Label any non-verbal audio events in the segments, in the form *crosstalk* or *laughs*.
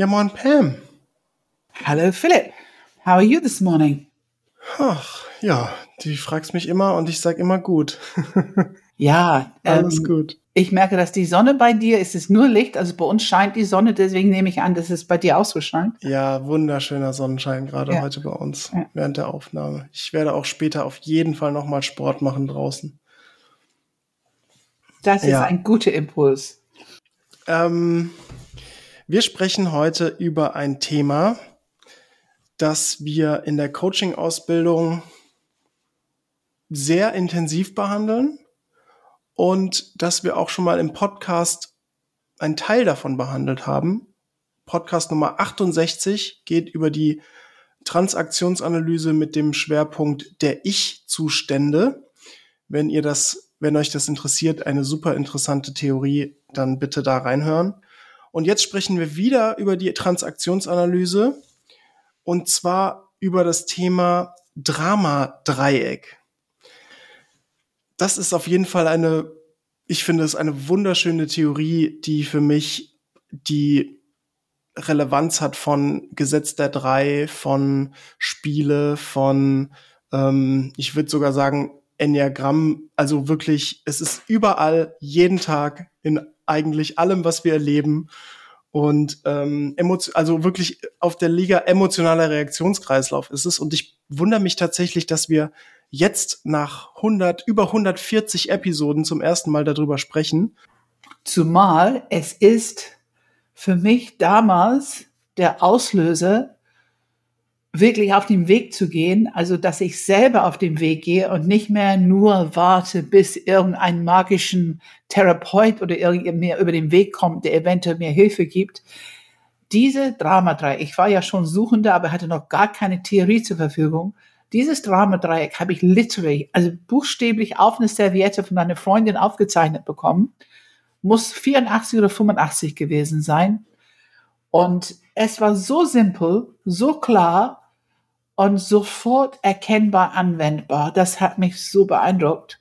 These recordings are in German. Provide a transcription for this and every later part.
Ja, moin Pam. Hello Philip. How are you this morning? Ach, ja, du fragst mich immer und ich sag immer gut. *laughs* ja, alles ähm, gut. Ich merke, dass die Sonne bei dir ist es nur Licht, also bei uns scheint die Sonne, deswegen nehme ich an, dass es bei dir auch so scheint. Ja, wunderschöner Sonnenschein gerade ja. heute bei uns ja. während der Aufnahme. Ich werde auch später auf jeden Fall nochmal Sport machen draußen. Das ist ja. ein guter Impuls. Ähm, wir sprechen heute über ein Thema, das wir in der Coaching-Ausbildung sehr intensiv behandeln und dass wir auch schon mal im Podcast einen Teil davon behandelt haben. Podcast Nummer 68 geht über die Transaktionsanalyse mit dem Schwerpunkt der Ich-Zustände. Wenn ihr das, wenn euch das interessiert, eine super interessante Theorie, dann bitte da reinhören. Und jetzt sprechen wir wieder über die Transaktionsanalyse und zwar über das Thema Drama-Dreieck. Das ist auf jeden Fall eine, ich finde es eine wunderschöne Theorie, die für mich die Relevanz hat von Gesetz der Drei, von Spiele, von, ähm, ich würde sogar sagen, Enneagramm. Also wirklich, es ist überall, jeden Tag in eigentlich allem, was wir erleben. Und ähm, also wirklich auf der Liga emotionaler Reaktionskreislauf ist es. Und ich wundere mich tatsächlich, dass wir jetzt nach 100, über 140 Episoden zum ersten Mal darüber sprechen. Zumal es ist für mich damals der Auslöser wirklich auf den Weg zu gehen, also dass ich selber auf den Weg gehe und nicht mehr nur warte, bis irgendein magischen Therapeut oder irgendjemand mir über den Weg kommt, der eventuell mir Hilfe gibt. Diese Dramadreieck, ich war ja schon Suchender, aber hatte noch gar keine Theorie zur Verfügung. Dieses Dramadreieck habe ich literally, also buchstäblich auf eine Serviette von einer Freundin aufgezeichnet bekommen. Muss 84 oder 85 gewesen sein. Und es war so simpel, so klar und sofort erkennbar anwendbar. Das hat mich so beeindruckt.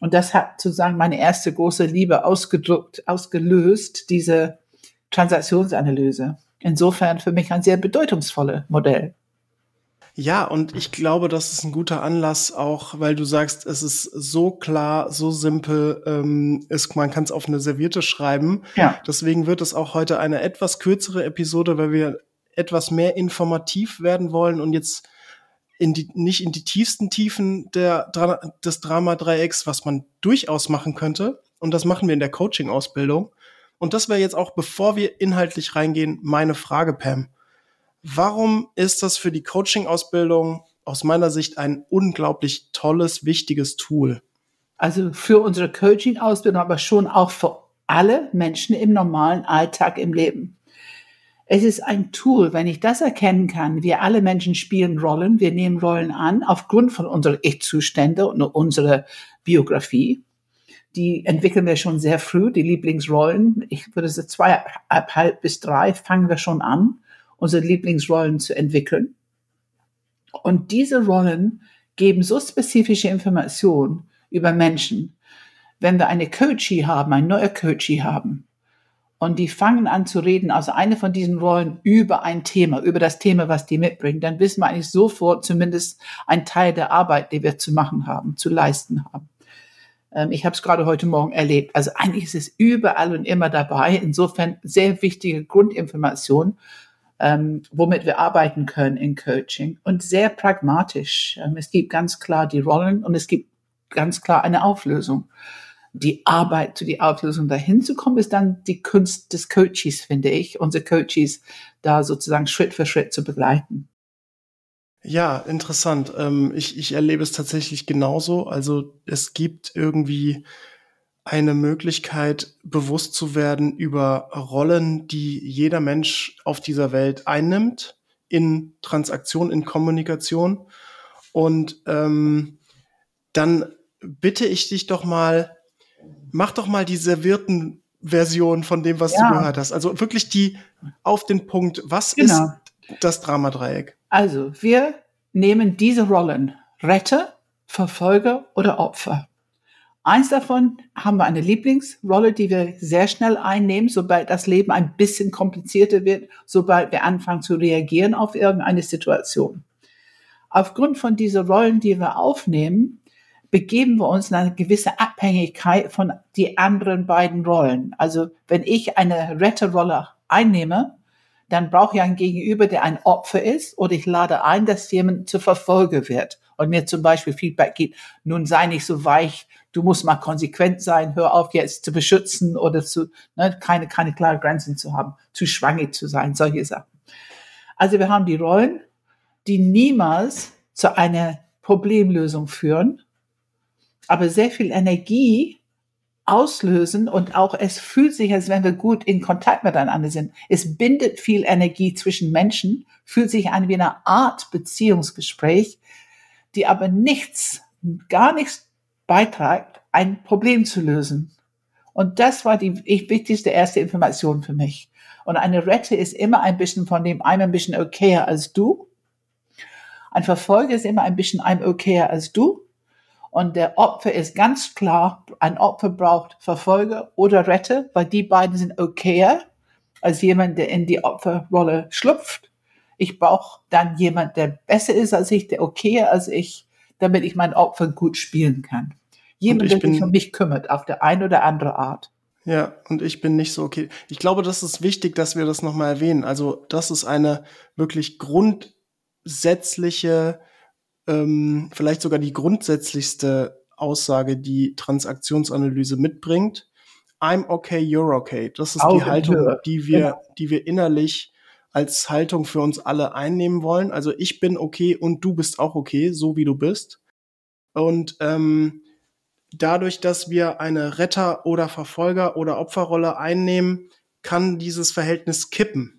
Und das hat sozusagen meine erste große Liebe ausgedrückt, ausgelöst, diese Transaktionsanalyse. Insofern für mich ein sehr bedeutungsvolles Modell. Ja, und ich glaube, das ist ein guter Anlass, auch weil du sagst, es ist so klar, so simpel, ähm, ist, man kann es auf eine Serviette schreiben. Ja. Deswegen wird es auch heute eine etwas kürzere Episode, weil wir etwas mehr informativ werden wollen und jetzt in die, nicht in die tiefsten Tiefen der, des Drama-Dreiecks, was man durchaus machen könnte. Und das machen wir in der Coaching-Ausbildung. Und das wäre jetzt auch, bevor wir inhaltlich reingehen, meine Frage, Pam. Warum ist das für die Coaching-Ausbildung aus meiner Sicht ein unglaublich tolles, wichtiges Tool? Also für unsere Coaching-Ausbildung, aber schon auch für alle Menschen im normalen Alltag im Leben. Es ist ein Tool, wenn ich das erkennen kann. Wir alle Menschen spielen Rollen. Wir nehmen Rollen an aufgrund von unseren Ich-Zustände und unserer Biografie. Die entwickeln wir schon sehr früh, die Lieblingsrollen. Ich würde sagen, zweieinhalb bis drei fangen wir schon an, unsere Lieblingsrollen zu entwickeln. Und diese Rollen geben so spezifische Informationen über Menschen. Wenn wir eine Coachie haben, ein neuer Coachie haben, und die fangen an zu reden, also eine von diesen Rollen über ein Thema, über das Thema, was die mitbringen, dann wissen wir eigentlich sofort zumindest ein Teil der Arbeit, die wir zu machen haben, zu leisten haben. Ähm, ich habe es gerade heute Morgen erlebt. Also eigentlich ist es überall und immer dabei. Insofern sehr wichtige Grundinformation, ähm, womit wir arbeiten können in Coaching und sehr pragmatisch. Ähm, es gibt ganz klar die Rollen und es gibt ganz klar eine Auflösung die Arbeit zu die Auflösung dahin zu kommen, ist dann die Kunst des Coaches, finde ich, unsere Coaches da sozusagen Schritt für Schritt zu begleiten. Ja, interessant. Ähm, ich, ich erlebe es tatsächlich genauso. Also es gibt irgendwie eine Möglichkeit, bewusst zu werden über Rollen, die jeder Mensch auf dieser Welt einnimmt in Transaktion, in Kommunikation. Und ähm, dann bitte ich dich doch mal, mach doch mal die servierten Version von dem, was ja. du gehört hast. Also wirklich die auf den Punkt. Was genau. ist das Dramadreieck? Also wir nehmen diese Rollen Retter, Verfolger oder Opfer. Eins davon haben wir eine Lieblingsrolle, die wir sehr schnell einnehmen, sobald das Leben ein bisschen komplizierter wird, sobald wir anfangen zu reagieren auf irgendeine Situation. Aufgrund von diesen Rollen, die wir aufnehmen, begeben wir uns in eine gewisse Abhängigkeit von die anderen beiden Rollen. Also wenn ich eine Retterrolle einnehme, dann brauche ich einen Gegenüber, der ein Opfer ist, oder ich lade ein, dass jemand zu Verfolger wird und mir zum Beispiel Feedback gibt, nun sei nicht so weich, du musst mal konsequent sein, hör auf jetzt zu beschützen oder zu, ne, keine, keine klare Grenzen zu haben, zu schwanger zu sein, solche Sachen. Also wir haben die Rollen, die niemals zu einer Problemlösung führen, aber sehr viel Energie auslösen und auch es fühlt sich, als wenn wir gut in Kontakt miteinander sind. Es bindet viel Energie zwischen Menschen, fühlt sich an wie eine Art Beziehungsgespräch, die aber nichts, gar nichts beiträgt, ein Problem zu lösen. Und das war die wichtigste erste Information für mich. Und eine Rette ist immer ein bisschen von dem einem ein bisschen okayer als du. Ein Verfolger ist immer ein bisschen ein okayer als du. Und der Opfer ist ganz klar, ein Opfer braucht Verfolger oder Rette, weil die beiden sind okayer als jemand, der in die Opferrolle schlüpft. Ich brauche dann jemand, der besser ist als ich, der okayer als ich, damit ich mein Opfer gut spielen kann. Jemand, der sich um mich kümmert, auf der eine oder andere Art. Ja, und ich bin nicht so okay. Ich glaube, das ist wichtig, dass wir das nochmal erwähnen. Also, das ist eine wirklich grundsätzliche, ähm, vielleicht sogar die grundsätzlichste Aussage, die Transaktionsanalyse mitbringt. I'm okay, you're okay. Das ist Augen die Haltung, die wir, genau. die wir innerlich als Haltung für uns alle einnehmen wollen. Also ich bin okay und du bist auch okay, so wie du bist. Und ähm, dadurch, dass wir eine Retter- oder Verfolger- oder Opferrolle einnehmen, kann dieses Verhältnis kippen.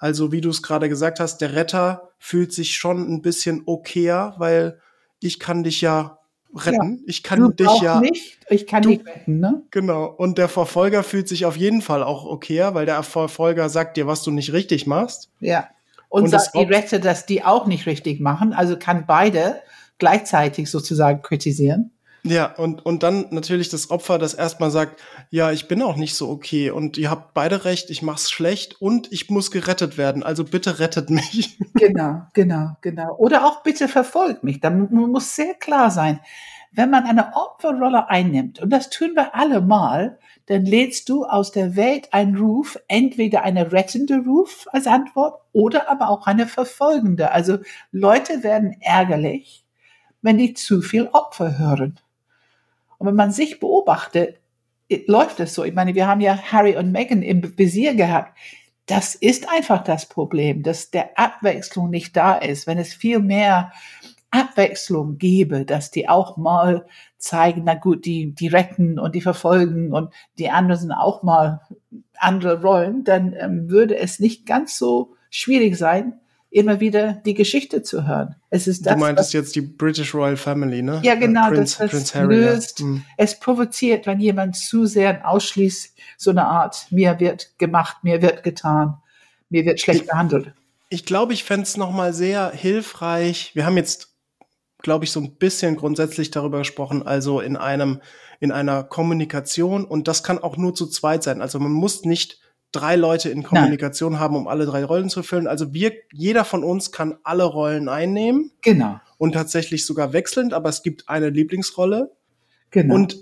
Also wie du es gerade gesagt hast, der Retter fühlt sich schon ein bisschen okayer, weil ich kann dich ja retten. Ja, ich kann dich ja nicht, ich kann du, dich retten, ne? Genau. Und der Verfolger fühlt sich auf jeden Fall auch okayer, weil der Verfolger sagt dir, was du nicht richtig machst. Ja. Und, und sagt die Retter, dass die auch nicht richtig machen. Also kann beide gleichzeitig sozusagen kritisieren. Ja, und, und dann natürlich das Opfer, das erstmal sagt, ja, ich bin auch nicht so okay und ihr habt beide recht, ich mach's schlecht und ich muss gerettet werden, also bitte rettet mich. *laughs* Genau, genau, genau. Oder auch bitte verfolgt mich. Da muss sehr klar sein, wenn man eine Opferrolle einnimmt, und das tun wir alle mal, dann lädst du aus der Welt einen Ruf, entweder eine rettende Ruf als Antwort oder aber auch eine verfolgende. Also Leute werden ärgerlich, wenn die zu viel Opfer hören. Und wenn man sich beobachtet, läuft es so. Ich meine, wir haben ja Harry und Meghan im Visier gehabt. Das ist einfach das Problem, dass der Abwechslung nicht da ist. Wenn es viel mehr Abwechslung gäbe, dass die auch mal zeigen, na gut, die, die retten und die verfolgen und die anderen sind auch mal andere Rollen, dann ähm, würde es nicht ganz so schwierig sein, immer wieder die Geschichte zu hören. Es ist das, du meintest jetzt die British Royal Family, ne? Ja, genau, Prince, das, das Harry, löst. Ja. Mhm. Es provoziert, wenn jemand zu sehr ausschließt, so eine Art, mir wird gemacht, mir wird getan, mir wird schlecht ich, behandelt. Ich glaube, ich fände es nochmal sehr hilfreich. Wir haben jetzt, glaube ich, so ein bisschen grundsätzlich darüber gesprochen, also in einem, in einer Kommunikation und das kann auch nur zu zweit sein. Also man muss nicht drei Leute in Kommunikation Nein. haben, um alle drei Rollen zu füllen. Also wir, jeder von uns kann alle Rollen einnehmen. Genau. Und tatsächlich sogar wechselnd, aber es gibt eine Lieblingsrolle. Genau. Und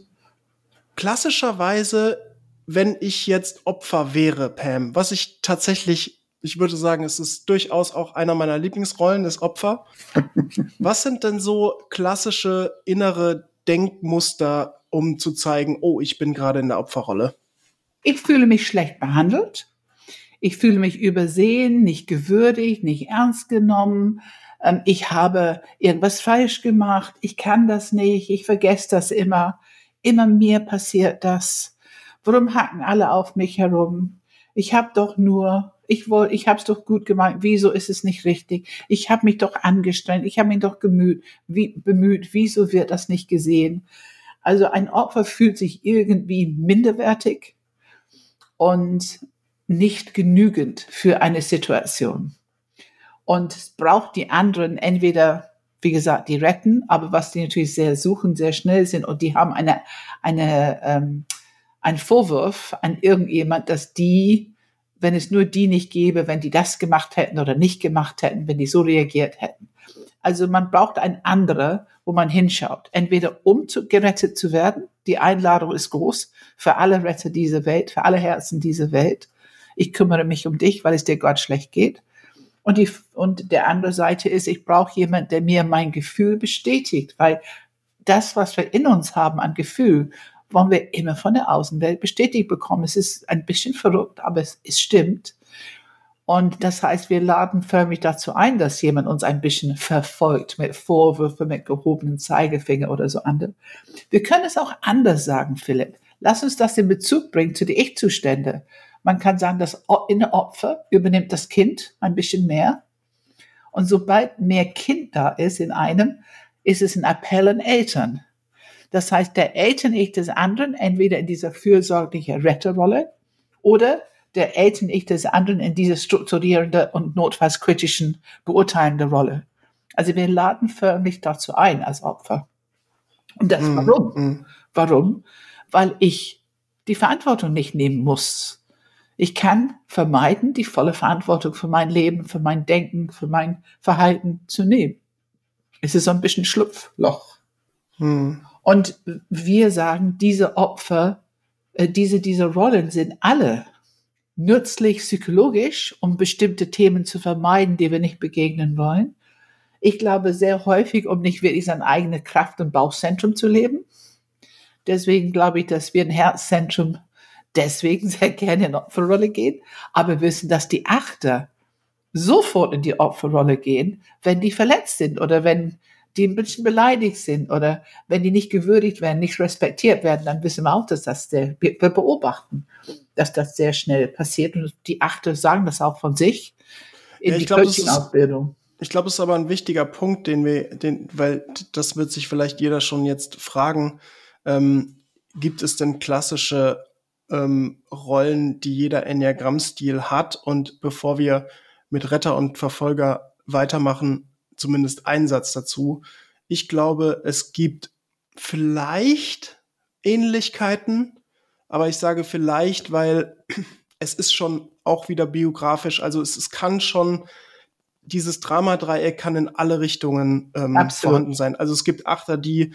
klassischerweise, wenn ich jetzt Opfer wäre, Pam, was ich tatsächlich, ich würde sagen, es ist durchaus auch einer meiner Lieblingsrollen, ist Opfer. *laughs* was sind denn so klassische innere Denkmuster, um zu zeigen, oh, ich bin gerade in der Opferrolle? Ich fühle mich schlecht behandelt. Ich fühle mich übersehen, nicht gewürdigt, nicht ernst genommen. Ähm, ich habe irgendwas falsch gemacht. Ich kann das nicht. Ich vergesse das immer. Immer mir passiert das. Warum hacken alle auf mich herum? Ich habe doch nur, ich wollte, ich habe es doch gut gemeint. Wieso ist es nicht richtig? Ich habe mich doch angestrengt. Ich habe mich doch gemüht, wie, bemüht. Wieso wird das nicht gesehen? Also ein Opfer fühlt sich irgendwie minderwertig und nicht genügend für eine Situation. Und es braucht die anderen entweder wie gesagt, die retten, aber was die natürlich sehr suchen, sehr schnell sind und die haben eine, eine, ähm, ein Vorwurf an irgendjemand, dass die, wenn es nur die nicht gäbe, wenn die das gemacht hätten oder nicht gemacht hätten, wenn die so reagiert hätten. Also man braucht ein andere, wo man hinschaut. Entweder um zu, gerettet zu werden. Die Einladung ist groß für alle Retter dieser Welt, für alle Herzen dieser Welt. Ich kümmere mich um dich, weil es dir Gott schlecht geht. Und, die, und der andere Seite ist, ich brauche jemand, der mir mein Gefühl bestätigt, weil das, was wir in uns haben an Gefühl, wollen wir immer von der Außenwelt bestätigt bekommen. Es ist ein bisschen verrückt, aber es, es stimmt. Und das heißt, wir laden förmlich dazu ein, dass jemand uns ein bisschen verfolgt mit Vorwürfen, mit gehobenen Zeigefinger oder so andere. Wir können es auch anders sagen, Philipp. Lass uns das in Bezug bringen zu den Ich-Zustände. Man kann sagen, das Opfer übernimmt das Kind ein bisschen mehr. Und sobald mehr Kind da ist in einem, ist es ein Appell an Eltern. Das heißt, der Eltern-Ich des anderen, entweder in dieser fürsorglichen Retterrolle oder der Eltern-Ich des anderen in dieser strukturierende und notfalls kritischen beurteilende Rolle. Also wir laden förmlich dazu ein als Opfer. Und das mm, warum? Mm. Warum? Weil ich die Verantwortung nicht nehmen muss ich kann vermeiden, die volle Verantwortung für mein Leben, für mein Denken, für mein Verhalten zu nehmen. Es ist so ein bisschen Schlupfloch. Hm. Und wir sagen, diese Opfer, äh, diese, diese Rollen sind alle nützlich psychologisch, um bestimmte Themen zu vermeiden, die wir nicht begegnen wollen. Ich glaube sehr häufig, um nicht wirklich sein eigenes Kraft- und Bauchzentrum zu leben. Deswegen glaube ich, dass wir ein Herzzentrum deswegen *laughs* sehr gerne in Opferrolle gehen, aber wissen, dass die Achter sofort in die Opferrolle gehen, wenn die verletzt sind oder wenn die ein bisschen beleidigt sind oder wenn die nicht gewürdigt werden, nicht respektiert werden, dann wissen wir auch, dass das sehr, wir beobachten, dass das sehr schnell passiert und die Achter sagen das auch von sich in ja, die Coaching-Ausbildung. Ich glaube, es ist aber ein wichtiger Punkt, den wir, den, weil das wird sich vielleicht jeder schon jetzt fragen. Ähm, gibt es denn klassische ähm, Rollen, die jeder Enneagramm-Stil hat. Und bevor wir mit Retter und Verfolger weitermachen, zumindest einen Satz dazu. Ich glaube, es gibt vielleicht Ähnlichkeiten, aber ich sage vielleicht, weil *clears throat* es ist schon auch wieder biografisch, also es, es kann schon dieses Dramadreieck kann in alle Richtungen ähm, vorhanden sein. Also es gibt Achter, die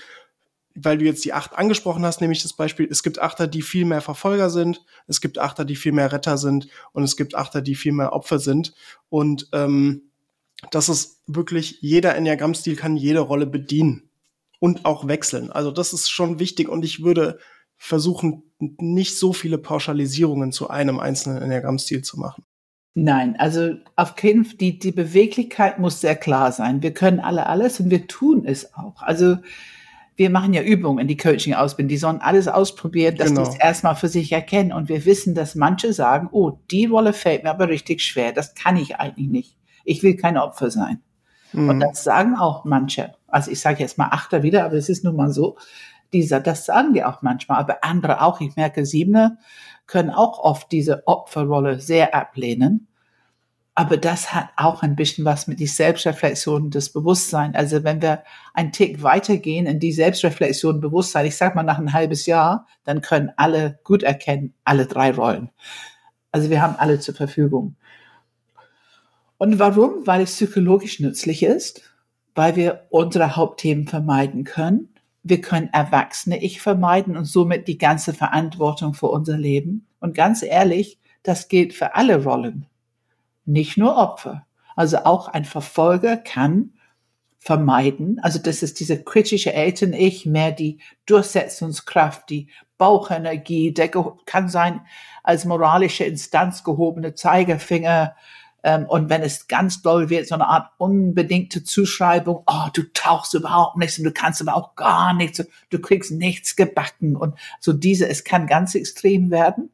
weil du jetzt die acht angesprochen hast, nehme ich das Beispiel, es gibt Achter, die viel mehr Verfolger sind, es gibt Achter, die viel mehr Retter sind und es gibt Achter, die viel mehr Opfer sind. Und ähm, das ist wirklich, jeder Enneagramm-Stil kann jede Rolle bedienen und auch wechseln. Also das ist schon wichtig und ich würde versuchen, nicht so viele Pauschalisierungen zu einem einzelnen Enneagramm-Stil zu machen. Nein, also auf keinen Fall, die, die Beweglichkeit muss sehr klar sein. Wir können alle alles und wir tun es auch. Also wir machen ja Übungen in die Coaching-Ausbildung, die sollen alles ausprobieren, dass genau. die es erstmal für sich erkennen. Und wir wissen, dass manche sagen, oh, die Rolle fällt mir aber richtig schwer, das kann ich eigentlich nicht. Ich will kein Opfer sein. Mhm. Und das sagen auch manche. Also ich sage jetzt mal Achter wieder, aber es ist nun mal so. Dieser, das sagen die auch manchmal, aber andere auch. Ich merke, Siebener können auch oft diese Opferrolle sehr ablehnen. Aber das hat auch ein bisschen was mit die Selbstreflexion des Bewusstseins. Also wenn wir einen Tick weitergehen in die Selbstreflexion Bewusstsein, ich sag mal nach ein halbes Jahr, dann können alle gut erkennen, alle drei Rollen. Also wir haben alle zur Verfügung. Und warum? Weil es psychologisch nützlich ist, weil wir unsere Hauptthemen vermeiden können. Wir können Erwachsene Ich vermeiden und somit die ganze Verantwortung für unser Leben. Und ganz ehrlich, das gilt für alle Rollen nicht nur Opfer. Also auch ein Verfolger kann vermeiden. Also das ist diese kritische Eltern-Ich, mehr die Durchsetzungskraft, die Bauchenergie, der kann sein als moralische Instanz gehobene Zeigefinger. Ähm, und wenn es ganz doll wird, so eine Art unbedingte Zuschreibung, oh, du tauchst überhaupt nichts und du kannst aber auch gar nichts, du kriegst nichts gebacken. Und so diese, es kann ganz extrem werden.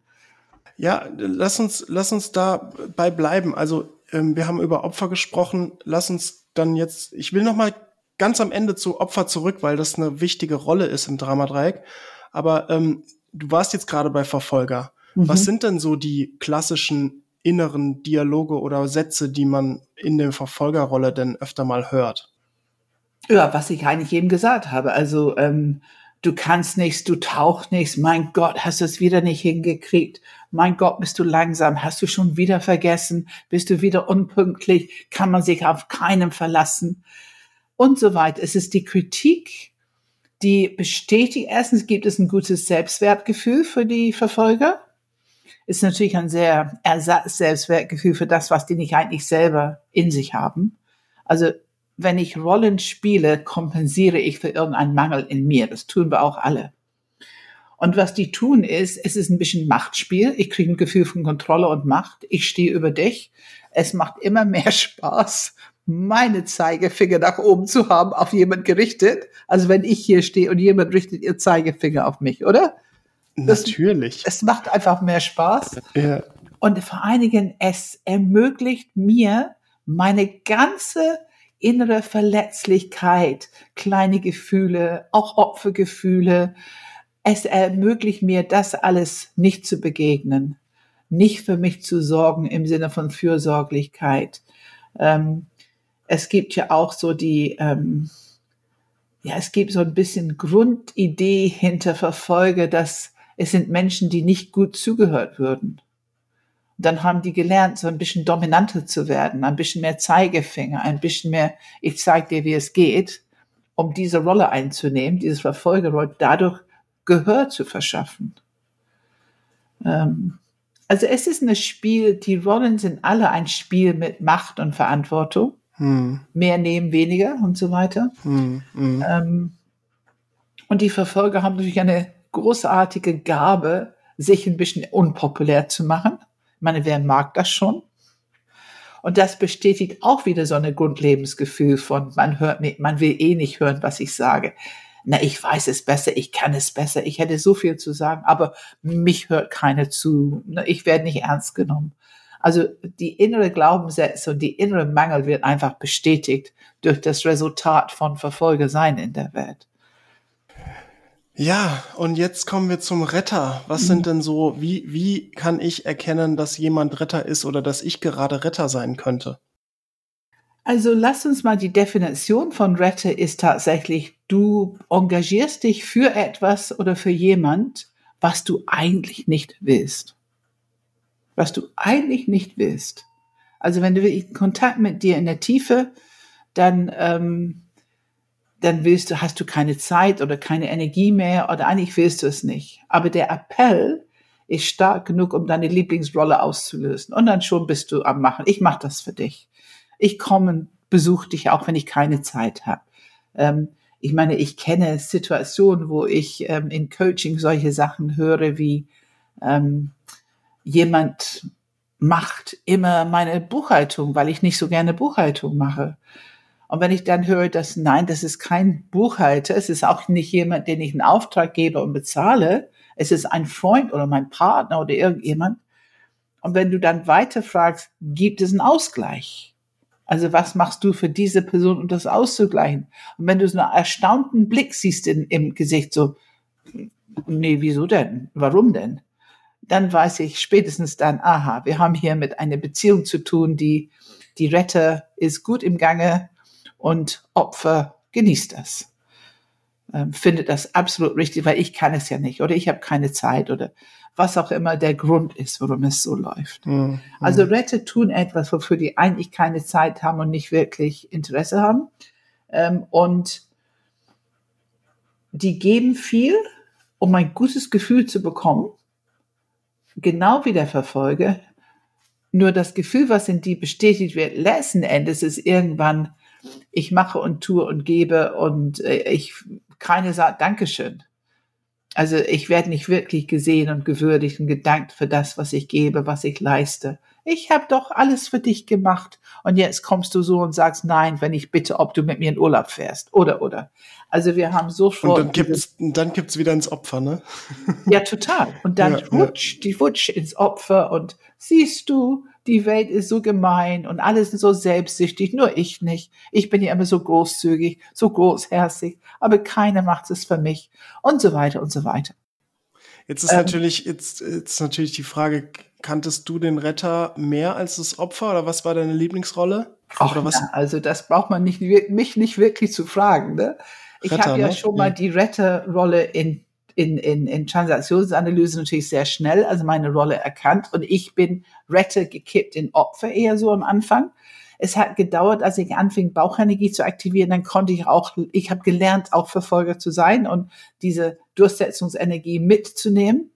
Ja, lass uns, lass uns dabei bleiben. Also ähm, wir haben über Opfer gesprochen. Lass uns dann jetzt, ich will noch mal ganz am Ende zu Opfer zurück, weil das eine wichtige Rolle ist im Dramadreieck. Aber ähm, du warst jetzt gerade bei Verfolger. Mhm. Was sind denn so die klassischen inneren Dialoge oder Sätze, die man in der Verfolgerrolle denn öfter mal hört? Ja, was ich eigentlich eben gesagt habe. Also ähm, du kannst nichts, du tauchst nichts. Mein Gott, hast du es wieder nicht hingekriegt. Mein Gott, bist du langsam, hast du schon wieder vergessen, bist du wieder unpünktlich, kann man sich auf keinem verlassen und so weiter. Es ist die Kritik, die bestätigt, erstens gibt es ein gutes Selbstwertgefühl für die Verfolger. Ist natürlich ein sehr Ersatz-Selbstwertgefühl für das, was die nicht eigentlich selber in sich haben. Also wenn ich Rollen spiele, kompensiere ich für irgendeinen Mangel in mir. Das tun wir auch alle. Und was die tun ist, es ist ein bisschen Machtspiel. Ich kriege ein Gefühl von Kontrolle und Macht. Ich stehe über dich. Es macht immer mehr *laughs* Spaß, meine Zeigefinger nach oben zu haben, auf jemand gerichtet. Also wenn ich hier stehe und jemand richtet ihr Zeigefinger auf mich, oder? Natürlich. Es macht einfach mehr Spaß. Ja. Und vor allen Dingen, es ermöglicht mir, meine ganze innere Verletzlichkeit, kleine Gefühle, auch Opfergefühle. Es ermöglicht mir, das alles nicht zu begegnen, nicht für mich zu sorgen im Sinne von Fürsorglichkeit. Ähm, es gibt ja auch so die, ähm, ja, es gibt so ein bisschen Grundidee hinter Verfolge, dass es sind Menschen, die nicht gut zugehört würden dann haben die gelernt, so ein bisschen dominanter zu werden, ein bisschen mehr Zeigefinger, ein bisschen mehr, ich zeige dir, wie es geht, um diese Rolle einzunehmen, diese Verfolgerrolle, dadurch Gehör zu verschaffen. Ähm, also es ist ein Spiel, die Rollen sind alle ein Spiel mit Macht und Verantwortung. Hm. Mehr nehmen, weniger und so weiter. Hm, hm. Ähm, und die Verfolger haben natürlich eine großartige Gabe, sich ein bisschen unpopulär zu machen ich meine, wer mag das schon? Und das bestätigt auch wieder so ein Grundlebensgefühl von, man hört mir, man will eh nicht hören, was ich sage. Na, ich weiß es besser, ich kann es besser, ich hätte so viel zu sagen, aber mich hört keiner zu. Ich werde nicht ernst genommen. Also die innere Glaubenssätze und die innere Mangel wird einfach bestätigt durch das Resultat von Verfolger sein in der Welt. Ja, und jetzt kommen wir zum Retter. Was mhm. sind denn so, wie, wie kann ich erkennen, dass jemand Retter ist oder dass ich gerade Retter sein könnte? Also lass uns mal die Definition von Retter ist tatsächlich, du engagierst dich für etwas oder für jemand, was du eigentlich nicht willst. Was du eigentlich nicht willst. Also wenn du wirklich Kontakt mit dir in der Tiefe, dann ähm, dann willst du, hast du keine Zeit oder keine Energie mehr oder eigentlich willst du es nicht. Aber der Appell ist stark genug, um deine Lieblingsrolle auszulösen. Und dann schon bist du am Machen. Ich mache das für dich. Ich komme und besuche dich auch, wenn ich keine Zeit habe. Ähm, ich meine, ich kenne Situationen, wo ich ähm, in Coaching solche Sachen höre, wie ähm, jemand macht immer meine Buchhaltung, weil ich nicht so gerne Buchhaltung mache. Und wenn ich dann höre, dass nein, das ist kein Buchhalter, es ist auch nicht jemand, den ich einen Auftrag gebe und bezahle, es ist ein Freund oder mein Partner oder irgendjemand. Und wenn du dann weiter fragst, gibt es einen Ausgleich? Also was machst du für diese Person, um das auszugleichen? Und wenn du so einen erstaunten Blick siehst in, im Gesicht, so, nee, wieso denn? Warum denn? Dann weiß ich spätestens dann, aha, wir haben hier mit einer Beziehung zu tun, die, die Retter ist gut im Gange und Opfer genießt das. Ähm, findet das absolut richtig, weil ich kann es ja nicht oder ich habe keine Zeit oder was auch immer der Grund ist, warum es so läuft. Mhm. Also Rette tun etwas, wofür die eigentlich keine Zeit haben und nicht wirklich Interesse haben. Ähm, und die geben viel, um ein gutes Gefühl zu bekommen, genau wie der Verfolger. Nur das Gefühl, was in die bestätigt wird, letzten Endes ist irgendwann ich mache und tue und gebe und äh, ich keine sagt Dankeschön. Also ich werde nicht wirklich gesehen und gewürdigt und gedankt für das, was ich gebe, was ich leiste. Ich habe doch alles für dich gemacht und jetzt kommst du so und sagst nein, wenn ich bitte, ob du mit mir in Urlaub fährst oder oder. Also wir haben sofort. Und dann gibt's, dann gibt's wieder ins Opfer, ne? Ja, total. Und dann *laughs* ja, wutsch, ja. die wutsch ins Opfer und siehst du, die Welt ist so gemein und alle sind so selbstsüchtig, nur ich nicht. Ich bin ja immer so großzügig, so großherzig, aber keiner macht es für mich und so weiter und so weiter. Jetzt ist ähm, natürlich, jetzt, jetzt natürlich die Frage, kanntest du den Retter mehr als das Opfer oder was war deine Lieblingsrolle? Ach, Oder was? Ja, also das braucht man nicht, mich nicht wirklich zu fragen. Ne? Ich habe ja ne? schon mal die Retterrolle in, in, in, in Transaktionsanalyse natürlich sehr schnell, also meine Rolle erkannt und ich bin Retter gekippt in Opfer eher so am Anfang. Es hat gedauert, als ich anfing, Bauchenergie zu aktivieren, dann konnte ich auch, ich habe gelernt, auch Verfolger zu sein und diese Durchsetzungsenergie mitzunehmen,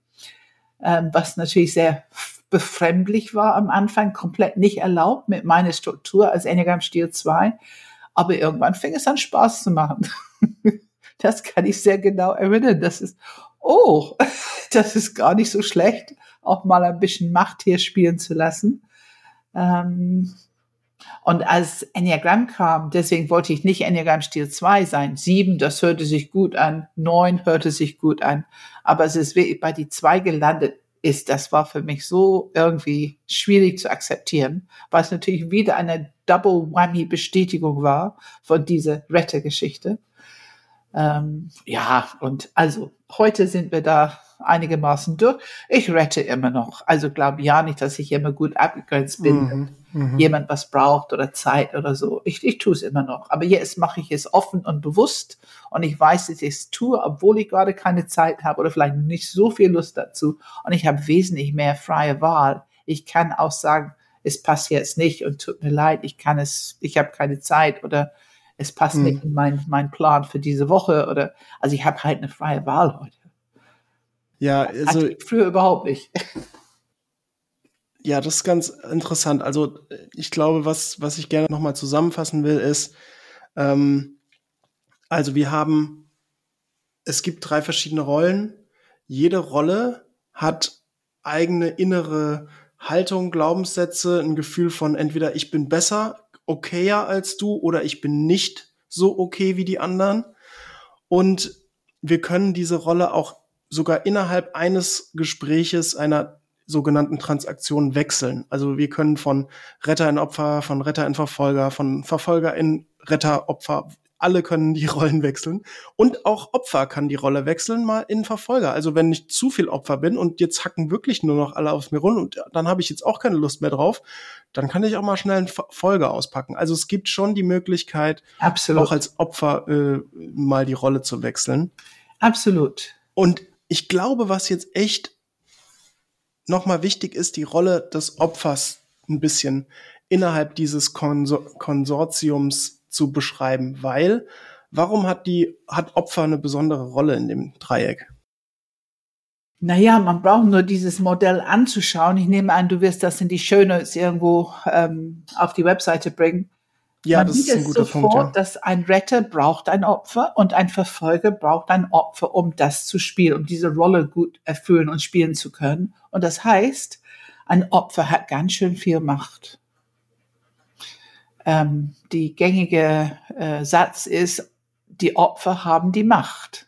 ähm, was natürlich sehr befremdlich war am Anfang, komplett nicht erlaubt mit meiner Struktur als Enneagram Stil 2. Aber irgendwann fing es an Spaß zu machen. *laughs* das kann ich sehr genau erinnern. Das ist, oh, *laughs* das ist gar nicht so schlecht, auch mal ein bisschen Macht hier spielen zu lassen. Ähm, und als Enneagramm kam, deswegen wollte ich nicht Enneagramm Stil 2 sein. Sieben, das hörte sich gut an. Neun hörte sich gut an. Aber es ist wirklich bei die zwei gelandet ist, das war für mich so irgendwie schwierig zu akzeptieren, weil es natürlich wieder eine Double Whammy Bestätigung war von dieser Rettergeschichte. Ähm, ja, und also heute sind wir da einigermaßen durch. Ich rette immer noch. Also glaube ja nicht, dass ich immer gut abgegrenzt bin. Mhm mhm. jemand was braucht oder Zeit oder so. Ich, ich tue es immer noch. Aber jetzt mache ich es offen und bewusst und ich weiß, dass ich es tue, obwohl ich gerade keine Zeit habe oder vielleicht nicht so viel Lust dazu. Und ich habe wesentlich mehr freie Wahl. Ich kann auch sagen, es passt jetzt nicht und tut mir leid, ich kann es, ich habe keine Zeit oder es passt mhm. nicht in mein, mein Plan für diese Woche oder, also ich habe halt eine freie Wahl heute. Ja, also. früher überhaupt nicht. *laughs* Ja, das ist ganz interessant. Also ich glaube, was, was ich gerne nochmal zusammenfassen will, ist, ähm, also wir haben, es gibt drei verschiedene Rollen. Jede Rolle hat eigene innere Haltung, Glaubenssätze, ein Gefühl von entweder ich bin besser, okayer als du oder ich bin nicht so okay wie die anderen. Und wir können diese Rolle auch sogar innerhalb eines Gespräches, einer sogenannten Transaktionen wechseln. Also wir können von Retter in Opfer, von Retter in Verfolger, von Verfolger in Retter, Opfer, alle können die *laughs* Rollen wechseln. Und auch Opfer kann die Rolle wechseln, mal in Verfolger. Also wenn ich zu viel Opfer bin und jetzt hacken wirklich nur noch alle auf mir rum und dann habe ich jetzt auch keine Lust mehr drauf, dann kann ich auch mal schnell einen Verfolger auspacken. Also es gibt schon die Möglichkeit, Absolut. auch als Opfer äh, mal die Rolle zu wechseln. Absolut. Und ich glaube, was jetzt echt nochmal wichtig ist, die Rolle des Opfers ein bisschen innerhalb dieses Konsor Konsortiums zu beschreiben, weil warum hat die, hat Opfer eine besondere Rolle in dem Dreieck? Naja, man braucht nur dieses Modell anzuschauen. Ich nehme an, du wirst das in die Show Notes irgendwo ähm, auf die Webseite bringen. Ja, Man das ist ein guter sofort, Punkt. Ja. dass ein Retter braucht ein Opfer und ein Verfolger braucht ein Opfer, um das zu spielen, um diese Rolle gut erfüllen und spielen zu können. Und das heißt, ein Opfer hat ganz schön viel Macht. Ähm, die gängige äh, Satz ist, die Opfer haben die Macht.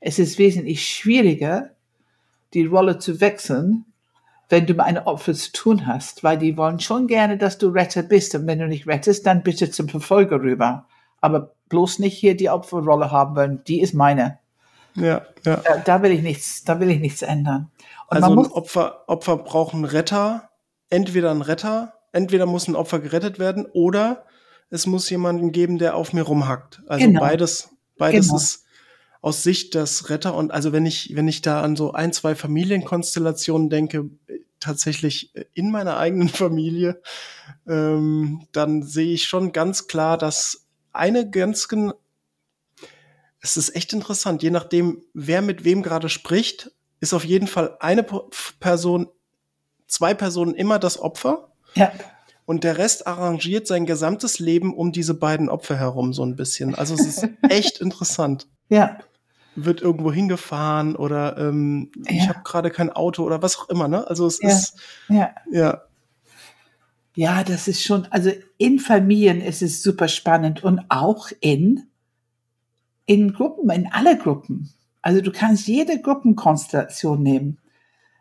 Es ist wesentlich schwieriger, die Rolle zu wechseln, wenn du mit einem Opfer zu tun hast, weil die wollen schon gerne, dass du Retter bist. Und wenn du nicht rettest, dann bitte zum Verfolger rüber. Aber bloß nicht hier die Opferrolle haben wollen. Die ist meine. Ja, ja. Da, da will ich nichts, da will ich nichts ändern. Und also Opfer, Opfer brauchen Retter. Entweder ein Retter, entweder muss ein Opfer gerettet werden oder es muss jemanden geben, der auf mir rumhackt. Also genau. beides, beides genau. ist aus Sicht des Retter und also wenn ich, wenn ich da an so ein, zwei Familienkonstellationen denke, tatsächlich in meiner eigenen *laughs* Familie, ähm, dann sehe ich schon ganz klar, dass eine ganz, es ist echt interessant, je nachdem, wer mit wem gerade spricht, ist auf jeden Fall eine Person, zwei Personen immer das Opfer. Ja. Und der Rest arrangiert sein gesamtes Leben um diese beiden Opfer herum so ein bisschen. Also es ist *laughs* echt interessant. Ja wird irgendwo hingefahren oder ähm, ja. ich habe gerade kein Auto oder was auch immer, ne? Also es ja. ist ja. ja. Ja, das ist schon, also in Familien ist es super spannend und auch in, in Gruppen, in alle Gruppen. Also du kannst jede Gruppenkonstellation nehmen.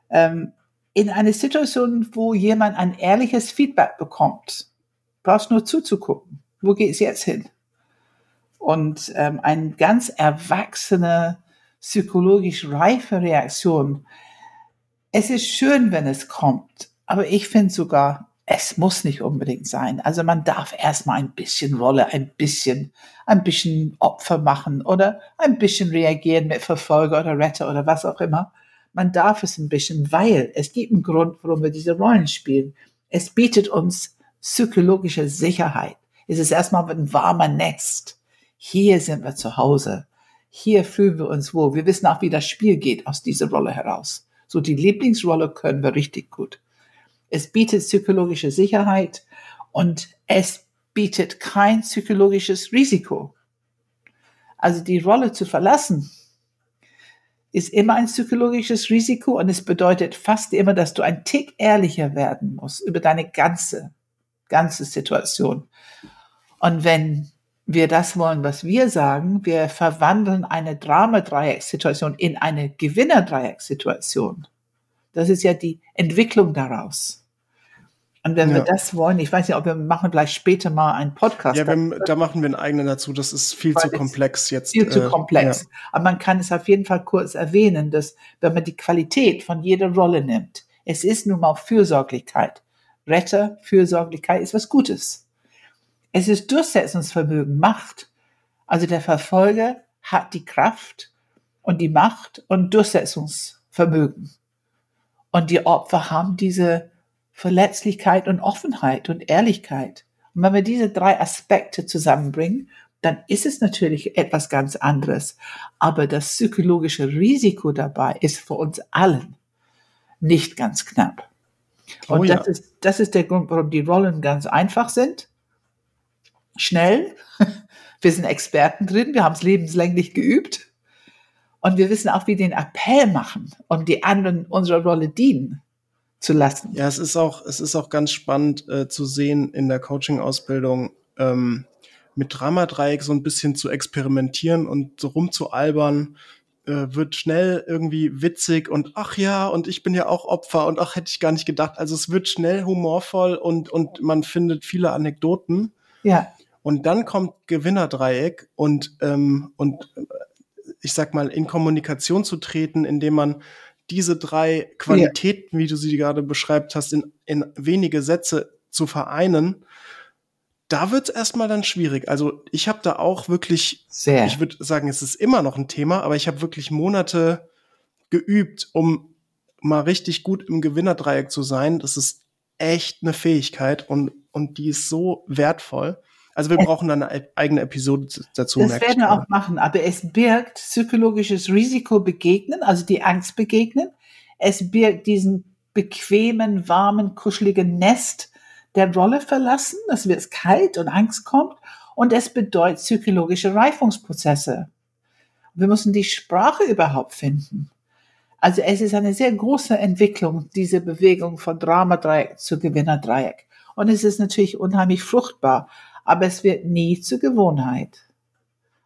Ähm, in eine Situation, wo jemand ein ehrliches Feedback bekommt, brauchst nur zuzugucken. Wo geht es jetzt hin? und ähm, eine ganz erwachsene, psychologisch reife Reaktion. Es ist schön, wenn es kommt, aber ich finde sogar, es muss nicht unbedingt sein. Also man darf erstmal ein bisschen Rolle, ein bisschen, ein bisschen Opfer machen oder ein bisschen reagieren mit Verfolger oder Retter oder was auch immer. Man darf es ein bisschen, weil es gibt einen Grund, warum wir diese Rollen spielen. Es bietet uns psychologische Sicherheit. Es ist erstmal ein warmer Nest. Hier sind wir zu Hause. Hier fühlen wir uns wohl. Wir wissen auch, wie das Spiel geht aus dieser Rolle heraus. So die Lieblingsrolle können wir richtig gut. Es bietet psychologische Sicherheit und es bietet kein psychologisches Risiko. Also die Rolle zu verlassen ist immer ein psychologisches Risiko und es bedeutet fast immer, dass du ein Tick ehrlicher werden musst über deine ganze, ganze Situation. Und wenn wir das wollen, was wir sagen, wir verwandeln eine Drama-Dreieck-Situation in eine Gewinner-Dreieck-Situation. Das ist ja die Entwicklung daraus. Und wenn ja. wir das wollen, ich weiß nicht, ob wir machen gleich später mal einen Podcast. Ja, wir, da machen wir einen eigenen dazu. Das ist viel zu komplex jetzt. Viel zu äh, komplex. Ja. Aber man kann es auf jeden Fall kurz erwähnen, dass wenn man die Qualität von jeder Rolle nimmt, es ist nun mal Fürsorglichkeit. Retter, Fürsorglichkeit ist was Gutes. Es ist Durchsetzungsvermögen, Macht. Also der Verfolger hat die Kraft und die Macht und Durchsetzungsvermögen. Und die Opfer haben diese Verletzlichkeit und Offenheit und Ehrlichkeit. Und wenn wir diese drei Aspekte zusammenbringen, dann ist es natürlich etwas ganz anderes. Aber das psychologische Risiko dabei ist für uns allen nicht ganz knapp. Und oh ja. das, ist, das ist der Grund, warum die Rollen ganz einfach sind. Schnell. *laughs* Wir sind Experten drin. Wir haben es lebenslänglich geübt. Und wir wissen auch, wie den Appell machen und die anderen unserer Rolle dienen zu lassen. Ja, es ist auch, es ist auch ganz spannend äh, zu sehen in der Coaching-Ausbildung, ähm, mit Dramadreieck so ein bisschen zu experimentieren und so rumzualbern, äh, wird schnell irgendwie witzig und ach ja, und ich bin ja auch Opfer und ach, hätte ich gar nicht gedacht. Also es wird schnell humorvoll und, und man findet viele Anekdoten. Ja. Und dann kommt Gewinnerdreieck und, ähm, und äh, ich sag mal, in Kommunikation zu treten, indem man diese drei Qualitäten, ja. wie du sie gerade beschreibt hast, in, in wenige Sätze zu vereinen, da wird es erstmal dann schwierig. Also ich habe da auch wirklich, Sehr. ich würde sagen, es ist immer noch ein Thema, aber ich habe wirklich Monate geübt, um mal richtig gut im Gewinnerdreieck zu sein. Das ist echt eine Fähigkeit und, und die ist so wertvoll. Also wir brauchen dann eine eigene Episode dazu. Das werden wir auch machen, aber es birgt psychologisches Risiko begegnen, also die Angst begegnen. Es birgt diesen bequemen, warmen, kuscheligen Nest der Rolle verlassen, dass es kalt und Angst kommt. Und es bedeutet psychologische Reifungsprozesse. Wir müssen die Sprache überhaupt finden. Also es ist eine sehr große Entwicklung, diese Bewegung von Dramadreieck zu Gewinnerdreieck. Und es ist natürlich unheimlich fruchtbar aber es wird nie zur Gewohnheit.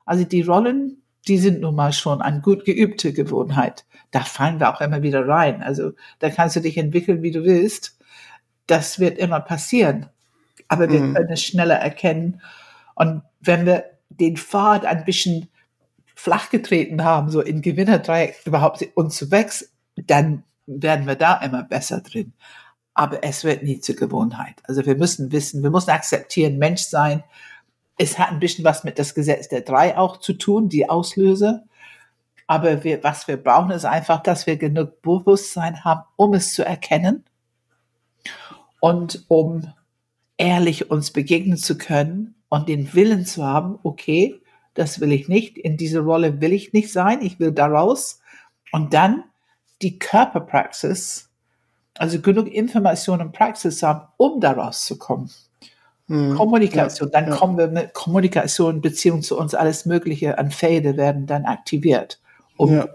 Also die Rollen, die sind nun mal schon eine gut geübte Gewohnheit. Da fallen wir auch immer wieder rein. Also da kannst du dich entwickeln, wie du willst. Das wird immer passieren. Aber wir mhm. können es schneller erkennen. Und wenn wir den Pfad ein bisschen flach getreten haben, so in Gewinnerdreieck überhaupt uns zu wachsen, dann werden wir da immer besser drin aber es wird nie zur Gewohnheit. Also wir müssen wissen, wir müssen akzeptieren, Mensch sein. Es hat ein bisschen was mit das Gesetz der drei auch zu tun, die Auslöser. Aber wir, was wir brauchen, ist einfach, dass wir genug Bewusstsein haben, um es zu erkennen und um ehrlich uns begegnen zu können und den Willen zu haben, okay, das will ich nicht, in diese Rolle will ich nicht sein, ich will daraus. Und dann die Körperpraxis also genug Information und Praxis haben, um daraus zu kommen. Mhm. Kommunikation, dann ja. kommen wir mit Kommunikation, Beziehung zu uns, alles Mögliche an Fäde werden dann aktiviert, um ja.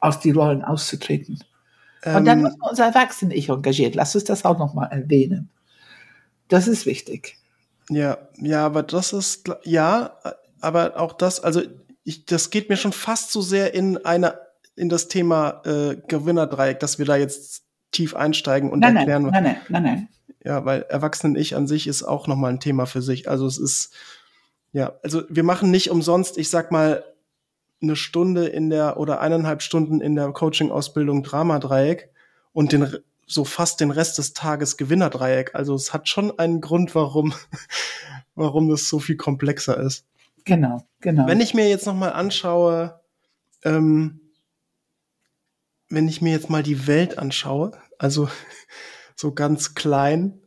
aus die Rollen auszutreten. Ähm, und dann ähm, muss man unser Erwachsenen-Ich engagiert. Lass uns das auch nochmal erwähnen. Das ist wichtig. Ja, ja, aber das ist, ja, aber auch das, also ich, das geht mir schon fast so sehr in eine in das Thema äh, Gewinnerdreieck, dass wir da jetzt tief einsteigen und nein, erklären. Nein, nein, nein, nein. Ja, weil Erwachsenen-Ich an sich ist auch nochmal ein Thema für sich. Also es ist, ja, also wir machen nicht umsonst, ich sag mal, eine Stunde in der oder eineinhalb Stunden in der Coaching-Ausbildung Dramadreieck und den so fast den Rest des Tages Gewinnerdreieck. Also es hat schon einen Grund, warum, *laughs* warum das so viel komplexer ist. Genau, genau. Wenn ich mir jetzt noch mal anschaue, ähm, wenn ich mir jetzt mal die Welt anschaue, also *laughs* so ganz klein,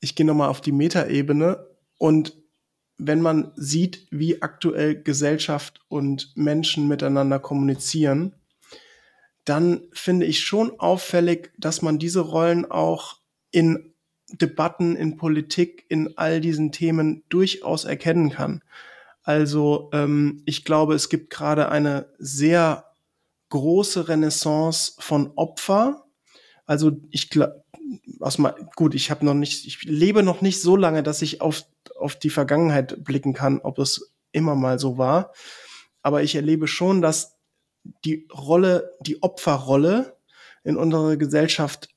ich gehe noch mal auf die Metaebene und wenn man sieht, wie aktuell Gesellschaft und Menschen miteinander kommunizieren, dann finde ich schon auffällig, dass man diese Rollen auch in Debatten, in Politik, in all diesen Themen durchaus erkennen kann. Also ähm, ich glaube, es gibt gerade eine sehr große Renaissance von Opfer. Also ich glaube, gut, ich habe noch nicht, ich lebe noch nicht so lange, dass ich auf auf die Vergangenheit blicken kann, ob es immer mal so war. Aber ich erlebe schon, dass die Rolle, die Opferrolle in unserer Gesellschaft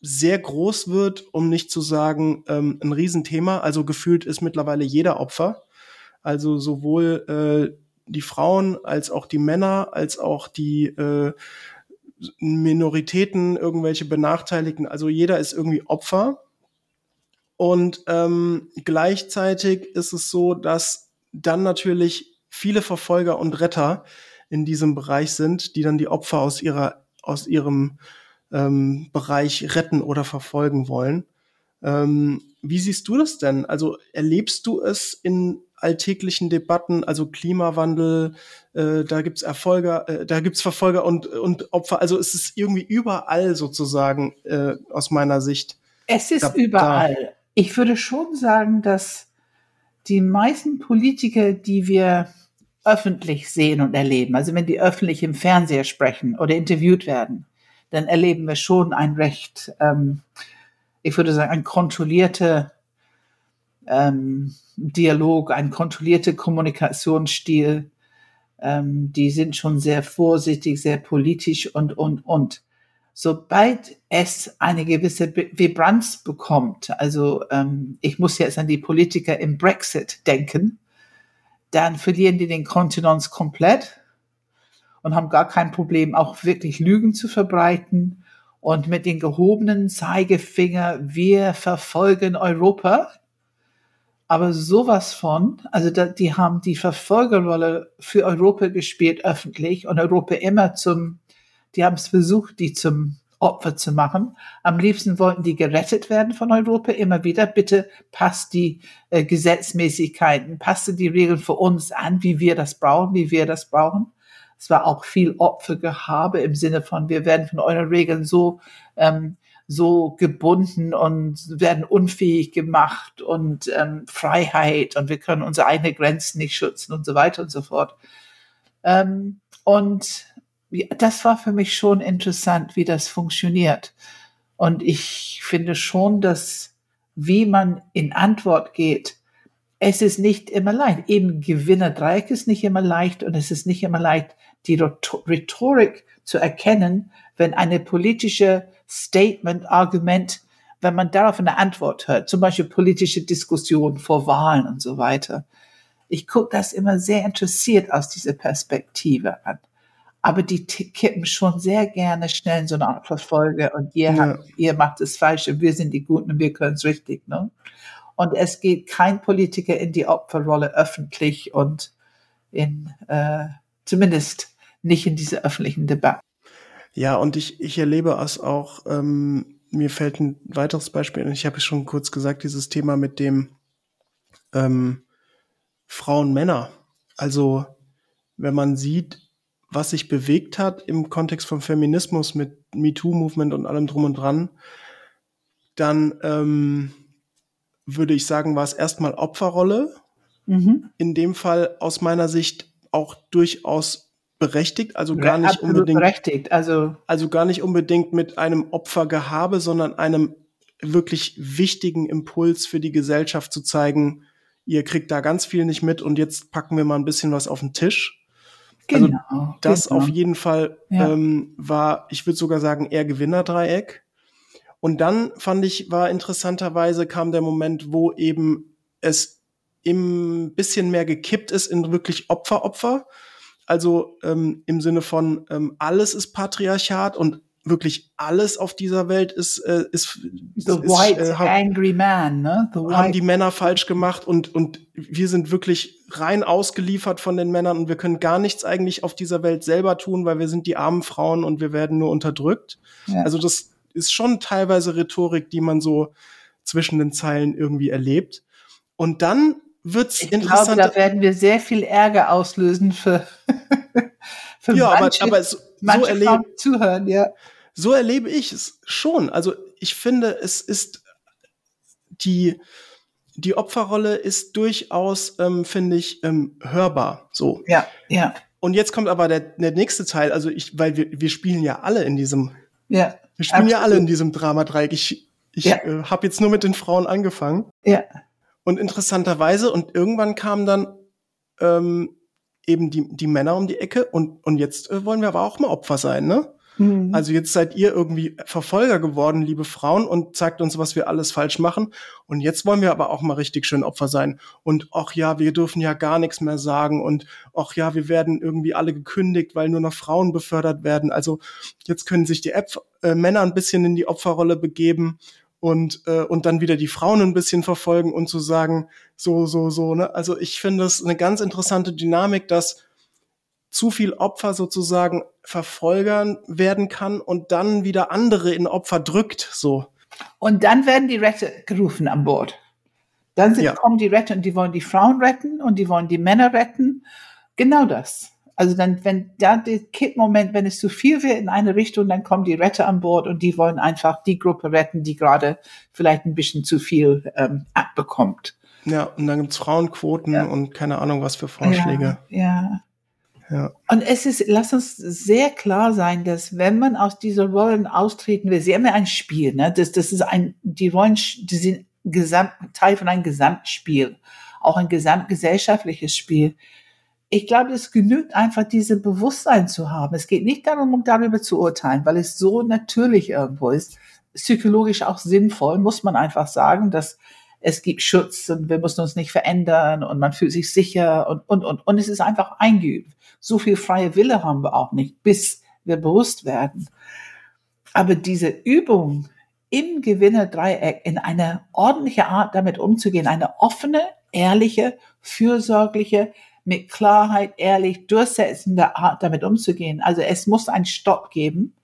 sehr groß wird, um nicht zu sagen ähm, ein Riesenthema. Also gefühlt ist mittlerweile jeder Opfer. Also sowohl äh, die Frauen als auch die Männer, als auch die äh, Minoritäten, irgendwelche Benachteiligten. Also jeder ist irgendwie Opfer. Und ähm, gleichzeitig ist es so, dass dann natürlich viele Verfolger und Retter in diesem Bereich sind, die dann die Opfer aus ihrer aus ihrem ähm, Bereich retten oder verfolgen wollen. Ähm, wie siehst du das denn? Also erlebst du es in alltäglichen Debatten, also Klimawandel, äh, da gibt's Erfolger, äh, da gibt's Verfolger und, und Opfer. Also es ist irgendwie überall sozusagen äh, aus meiner Sicht. Es ist da, überall. Da. Ich würde schon sagen, dass die meisten Politiker, die wir öffentlich sehen und erleben, also wenn die öffentlich im Fernseher sprechen oder interviewt werden, dann erleben wir schon ein recht, ähm, ich würde sagen, ein kontrollierte ähm, Dialog, ein kontrollierter Kommunikationsstil. Ähm, die sind schon sehr vorsichtig, sehr politisch und, und, und. Sobald es eine gewisse Vibranz bekommt, also ähm, ich muss jetzt an die Politiker im Brexit denken, dann verlieren die den Kontinenz komplett und haben gar kein Problem, auch wirklich Lügen zu verbreiten und mit den gehobenen Zeigefinger, wir verfolgen Europa, aber sowas von, also da, die haben die Verfolgerrolle für Europa gespielt öffentlich und Europa immer zum, die haben es versucht, die zum Opfer zu machen. Am liebsten wollten die gerettet werden von Europa immer wieder. Bitte passt die äh, Gesetzmäßigkeiten, passt die Regeln für uns an, wie wir das brauchen, wie wir das brauchen. Es war auch viel Opfergehabe im Sinne von, wir werden von euren Regeln so ähm, so gebunden und werden unfähig gemacht und ähm, Freiheit und wir können unsere eigenen Grenzen nicht schützen und so weiter und so fort. Ähm, und das war für mich schon interessant, wie das funktioniert. Und ich finde schon, dass wie man in Antwort geht, es ist nicht immer leicht. Eben Gewinnerdreieck ist nicht immer leicht und es ist nicht immer leicht, die Rhetorik zu erkennen, wenn eine politische Statement, Argument, wenn man darauf eine Antwort hört, zum Beispiel politische Diskussionen vor Wahlen und so weiter. Ich gucke das immer sehr interessiert aus dieser Perspektive an. Aber die kippen schon sehr gerne schnell in so eine Art Verfolge und ihr, ja. habt, ihr macht es falsch und wir sind die Guten und wir können es richtig. Ne? Und es geht kein Politiker in die Opferrolle öffentlich und in, äh, zumindest nicht in diese öffentlichen Debatten. Ja, und ich, ich erlebe es auch, ähm, mir fällt ein weiteres Beispiel, ich habe es schon kurz gesagt, dieses Thema mit dem ähm, Frauen, Männer. Also wenn man sieht, was sich bewegt hat im Kontext vom Feminismus mit MeToo-Movement und allem drum und dran, dann ähm, würde ich sagen, war es erstmal Opferrolle. Mhm. In dem Fall aus meiner Sicht auch durchaus berechtigt, also gar nicht Absolut unbedingt berechtigt, also also gar nicht unbedingt mit einem Opfergehabe, sondern einem wirklich wichtigen Impuls für die Gesellschaft zu zeigen, ihr kriegt da ganz viel nicht mit und jetzt packen wir mal ein bisschen was auf den Tisch. Also genau, also das genau. auf jeden Fall ja. ähm, war, ich würde sogar sagen, eher Gewinnerdreieck. Und dann fand ich, war interessanterweise kam der Moment, wo eben es im bisschen mehr gekippt ist in wirklich Opfer-Opfer. Also ähm, im Sinne von ähm, alles ist Patriarchat und wirklich alles auf dieser Welt ist, äh, ist, The ist, white äh, haben, angry man, ne? The haben white, die Männer falsch gemacht und, und wir sind wirklich rein ausgeliefert von den Männern und wir können gar nichts eigentlich auf dieser Welt selber tun, weil wir sind die armen Frauen und wir werden nur unterdrückt. Ja. Also das ist schon teilweise Rhetorik, die man so zwischen den Zeilen irgendwie erlebt. Und dann wird's ich glaube, interessant. da werden wir sehr viel Ärger auslösen für, *laughs* für ja, aber, manche, aber so, so manche erlebe Frauen, die zuhören, ja. so erlebe ich es schon. Also ich finde, es ist die, die Opferrolle ist durchaus, ähm, finde ich, ähm, hörbar. So. Ja, ja, Und jetzt kommt aber der, der nächste Teil. Also ich, weil wir, wir spielen ja alle in diesem, ja, wir spielen ja Absolut. alle in diesem Dramadreieck. Ich, ich Ja. äh, habe jetzt nur mit den Frauen angefangen. ja. Und interessanterweise, und irgendwann kamen dann ähm, eben die, die Männer um die Ecke und, und jetzt äh, wollen wir aber auch mal Opfer sein, ne? Mhm. Also jetzt seid ihr irgendwie Verfolger geworden, liebe Frauen, und zeigt uns, was wir alles falsch machen. Und jetzt wollen wir aber auch mal richtig schön Opfer sein. Und ach ja, wir dürfen ja gar nichts mehr sagen. Und ach ja, wir werden irgendwie alle gekündigt, weil nur noch Frauen befördert werden. Also jetzt können sich die Äpf äh, Männer ein bisschen in die Opferrolle begeben und, äh, und dann wieder die Frauen ein bisschen verfolgen und zu sagen, so, so, so. Ne? Also ich finde es eine ganz interessante Dynamik, dass zu viel Opfer sozusagen verfolgern werden kann und dann wieder andere in Opfer drückt. So. Und dann werden die Retter gerufen an Bord. Dann sind, Ja. kommen die Retter und die wollen die Frauen retten und die wollen die Männer retten. Genau das. Also dann, wenn da der Kippmoment, wenn es zu viel wird in eine Richtung, dann kommen die Retter an Bord und die wollen einfach die Gruppe retten, die gerade vielleicht ein bisschen zu viel ähm, abbekommt. Ja, und dann gibt's Frauenquoten Ja. und keine Ahnung was für Vorschläge. Ja, ja. Ja. Und es ist, lass uns sehr klar sein, dass wenn man aus dieser Rollen austreten will, sie haben ja ein Spiel, ne? Das, das ist ein, die Rollen, die sind gesamt, Teil von einem Gesamtspiel, auch ein gesamtgesellschaftliches Spiel. Ich glaube, es genügt einfach, diese Bewusstsein zu haben. Es geht nicht darum, um darüber zu urteilen, weil es so natürlich irgendwo ist. Psychologisch auch sinnvoll, muss man einfach sagen, dass es gibt Schutz und wir müssen uns nicht verändern und man fühlt sich sicher und, und, und. Und es ist einfach eingeübt. So viel freie Wille haben wir auch nicht, bis wir bewusst werden. Aber diese Übung im Gewinnerdreieck in eine ordentliche Art damit umzugehen, eine offene, ehrliche, fürsorgliche, mit Klarheit, ehrlich, durchsetzende Art damit umzugehen. Also es muss einen Stopp geben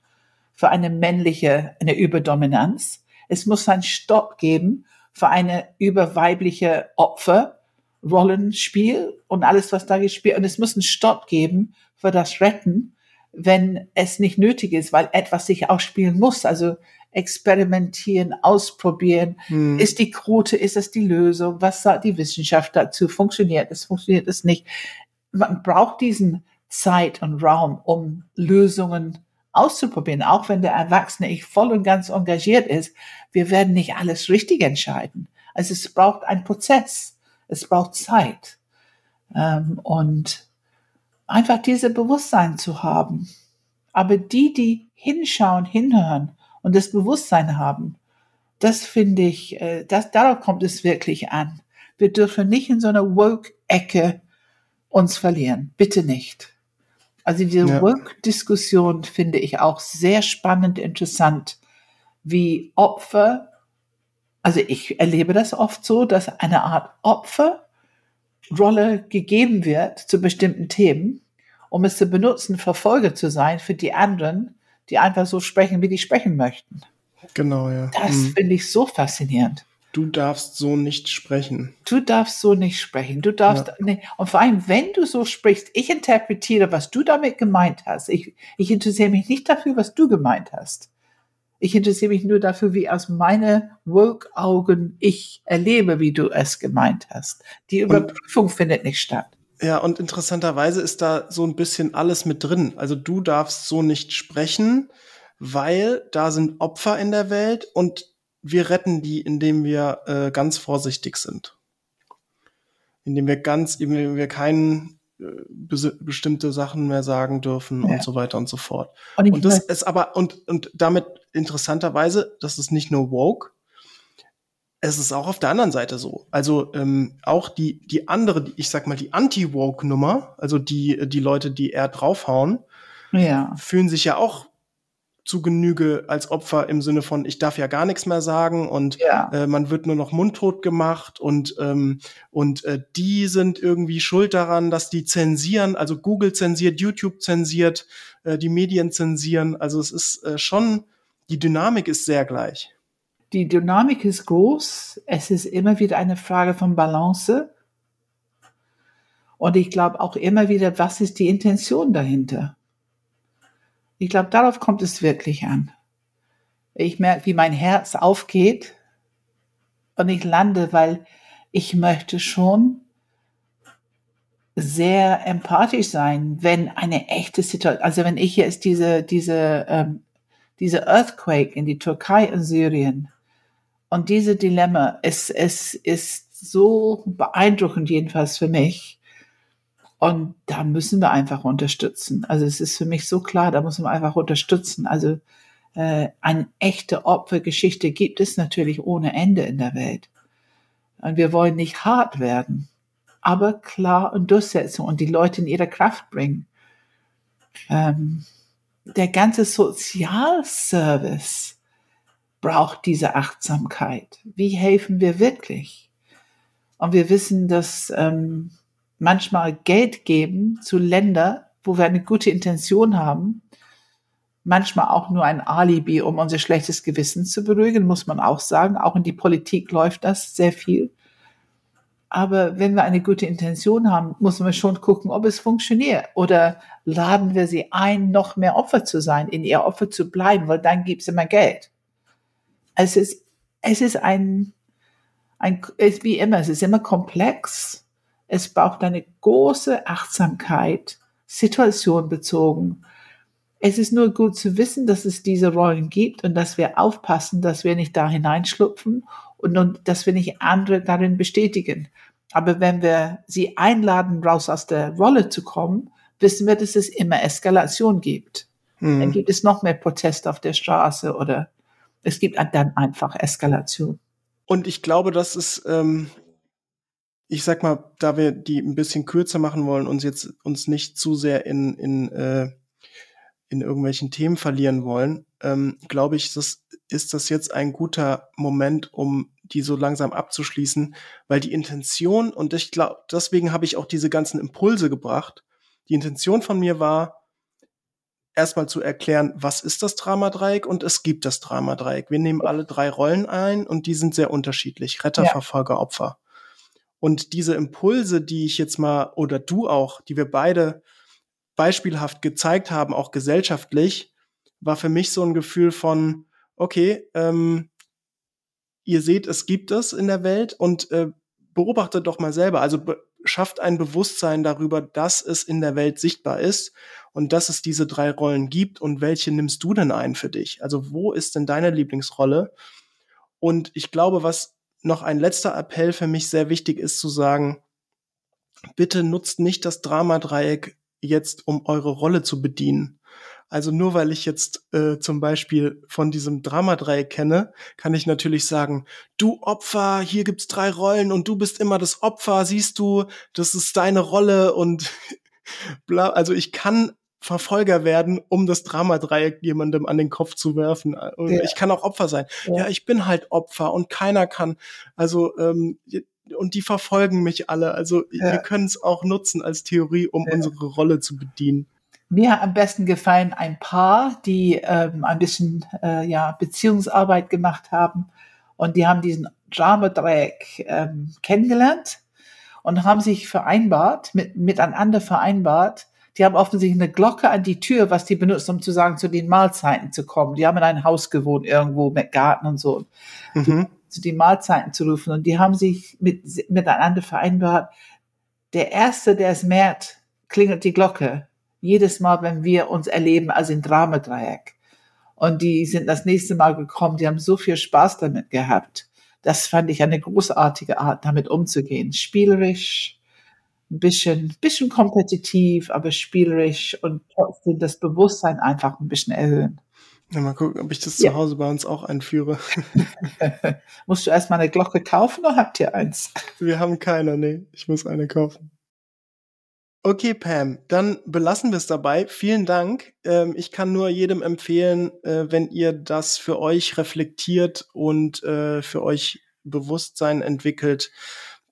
für eine männliche, eine Überdominanz. Es muss einen Stopp geben für eine überweibliche Opferrollenspiel und alles, was da gespielt. Und es muss einen Stopp geben für das Retten, wenn es nicht nötig ist, weil etwas sich ausspielen muss. Also experimentieren, ausprobieren. Hm. Ist die Quote, ist das die Lösung? Was sagt die Wissenschaft dazu? Funktioniert es, funktioniert es nicht? Man braucht diesen Zeit und Raum, um Lösungen auszuprobieren, auch wenn der Erwachsene ich voll und ganz engagiert ist. Wir werden nicht alles richtig entscheiden. Also es braucht einen Prozess. Es braucht Zeit. Ähm, und einfach diese Bewusstsein zu haben. Aber die, die hinschauen, hinhören und das Bewusstsein haben, das finde ich, äh, das, darauf kommt es wirklich an. Wir dürfen nicht in so einer Woke-Ecke uns verlieren. Bitte nicht. Also diese Ja. Woke-Diskussion finde ich auch sehr spannend, interessant, wie Opfer, also ich erlebe das oft so, dass eine Art Opferrolle gegeben wird zu bestimmten Themen, um es zu benutzen, Verfolger zu sein für die anderen, die einfach so sprechen, wie die sprechen möchten. Genau, ja. Das Hm. finde ich so faszinierend. Du darfst so nicht sprechen. Du darfst so nicht sprechen. Du darfst, nee. und vor allem, wenn du so sprichst, ich interpretiere, was du damit gemeint hast. Ich, ich interessiere mich nicht dafür, was du gemeint hast. Ich interessiere mich nur dafür, wie aus meinen Woke-Augen ich erlebe, wie du es gemeint hast. Die Überprüfung findet nicht statt. Ja, und interessanterweise ist da so ein bisschen alles mit drin. Also du darfst so nicht sprechen, weil da sind Opfer in der Welt und wir retten die, indem wir äh, ganz vorsichtig sind. Indem wir ganz, indem wir keinen äh, bes- bestimmte Sachen mehr sagen dürfen Ja. und so weiter und so fort. Und Und das ist aber, und, und damit interessanterweise, das ist nicht nur woke, es ist auch auf der anderen Seite so. Also ähm, auch die, die andere, ich sag mal, die Anti-Woke-Nummer, also die, die Leute, die eher draufhauen, ja, fühlen sich ja auch zu Genüge als Opfer im Sinne von, ich darf ja gar nichts mehr sagen und ja. äh, man wird nur noch mundtot gemacht und, ähm, und äh, die sind irgendwie schuld daran, dass die zensieren, also Google zensiert, YouTube zensiert, äh, die Medien zensieren. Also es ist äh, schon, die Dynamik ist sehr gleich. Die Dynamik ist groß. Es ist immer wieder eine Frage von Balance. Und ich glaube auch immer wieder, was ist die Intention dahinter? Ich glaube, darauf kommt es wirklich an. Ich merke, wie mein Herz aufgeht und ich lande, weil ich möchte schon sehr empathisch sein, wenn eine echte Situation, also wenn ich jetzt diese, diese, ähm, diese Earthquake in die Türkei und Syrien und diese Dilemma, es, es ist so beeindruckend jedenfalls für mich, und da müssen wir einfach unterstützen. Also es ist für mich so klar, da muss man einfach unterstützen. Also äh, eine echte Opfergeschichte gibt es natürlich ohne Ende in der Welt. Und wir wollen nicht hart werden, aber klar und Durchsetzung und die Leute in ihre Kraft bringen. Ähm, der ganze Sozialservice braucht diese Achtsamkeit. Wie helfen wir wirklich? Und wir wissen, dass ähm, manchmal Geld geben zu Ländern, wo wir eine gute Intention haben, manchmal auch nur ein Alibi, um unser schlechtes Gewissen zu beruhigen, muss man auch sagen. Auch in die Politik läuft das sehr viel. Aber wenn wir eine gute Intention haben, muss man schon gucken, ob es funktioniert. Oder laden wir sie ein, noch mehr Opfer zu sein, in ihr Opfer zu bleiben, weil dann gibt es immer Geld. Es ist, es ist ein, ein, es, wie immer, es ist immer komplex es braucht eine große Achtsamkeit, situationbezogen. Es ist nur gut zu wissen, dass es diese Rollen gibt und dass wir aufpassen, dass wir nicht da hineinschlupfen und, und dass wir nicht andere darin bestätigen. Aber wenn wir sie einladen, raus aus der Rolle zu kommen, wissen wir, dass es immer Eskalation gibt. Mhm. Dann gibt es noch mehr Protest auf der Straße oder es gibt dann einfach Eskalation. Und ich glaube, das ist ähm, ich sag mal, da wir die ein bisschen kürzer machen wollen, uns jetzt uns nicht zu sehr in, in, äh, in irgendwelchen Themen verlieren wollen, ähm, glaube ich, das, ist das jetzt ein guter Moment, um die so langsam abzuschließen, weil die Intention, und ich glaube, deswegen habe ich auch diese ganzen Impulse gebracht, die Intention von mir war, erstmal zu erklären, was ist das Dramadreieck und es gibt das Dramadreieck. Wir nehmen alle drei Rollen ein und die sind sehr unterschiedlich. Retter, ja. Verfolger, Opfer. Und diese Impulse, die ich jetzt mal, oder du auch, die wir beide beispielhaft gezeigt haben, auch gesellschaftlich, war für mich so ein Gefühl von, okay, ähm, ihr seht, es gibt es in der Welt und äh, beobachtet doch mal selber. Also schafft ein Bewusstsein darüber, dass es in der Welt sichtbar ist und dass es diese drei Rollen gibt und welche nimmst du denn ein für dich? Also wo ist denn deine Lieblingsrolle? Und ich glaube, was noch ein letzter Appell für mich sehr wichtig ist zu sagen, bitte nutzt nicht das Dramadreieck jetzt, um eure Rolle zu bedienen. Also nur weil ich jetzt äh, zum Beispiel von diesem Dramadreieck kenne, kann ich natürlich sagen, du Opfer, hier gibt's drei Rollen und du bist immer das Opfer, siehst du, das ist deine Rolle und *laughs* bla. Also ich kann Verfolger werden, um das Dramadreieck jemandem an den Kopf zu werfen. Und ja. ich kann auch Opfer sein. Ja. ja. ich bin halt Opfer und keiner kann. Also ähm, und die verfolgen mich alle. Also ja. wir können es auch nutzen als Theorie, um unsere Rolle zu bedienen. Mir hat am besten gefallen ein Paar, die ähm, ein bisschen äh, ja Beziehungsarbeit gemacht haben und die haben diesen Dramadreieck ähm, kennengelernt und haben sich vereinbart, mit, miteinander vereinbart, die haben offensichtlich eine Glocke an die Tür, was die benutzen, um zu sagen, zu den Mahlzeiten zu kommen. Die haben in einem Haus gewohnt, irgendwo mit Garten und so. Mhm. Zu den Mahlzeiten zu rufen. Und die haben sich mit, miteinander vereinbart. Der Erste, der es merkt, klingelt die Glocke. Jedes Mal, wenn wir uns erleben, also in Dramadreieck. Und die sind das nächste Mal gekommen. Die haben so viel Spaß damit gehabt. Das fand ich eine großartige Art, damit umzugehen. Spielerisch, ein bisschen, bisschen kompetitiv, aber spielerisch und trotzdem das Bewusstsein einfach ein bisschen erhöhen. Ja, mal gucken, ob ich das ja. zu Hause bei uns auch einführe. *laughs* Musst du erstmal eine Glocke kaufen oder habt ihr eins? Wir haben keine, nee. Ich muss eine kaufen. Okay, Pam, dann belassen wir es dabei. Vielen Dank. Ähm, ich kann nur jedem empfehlen, äh, wenn ihr das für euch reflektiert und äh, für euch Bewusstsein entwickelt,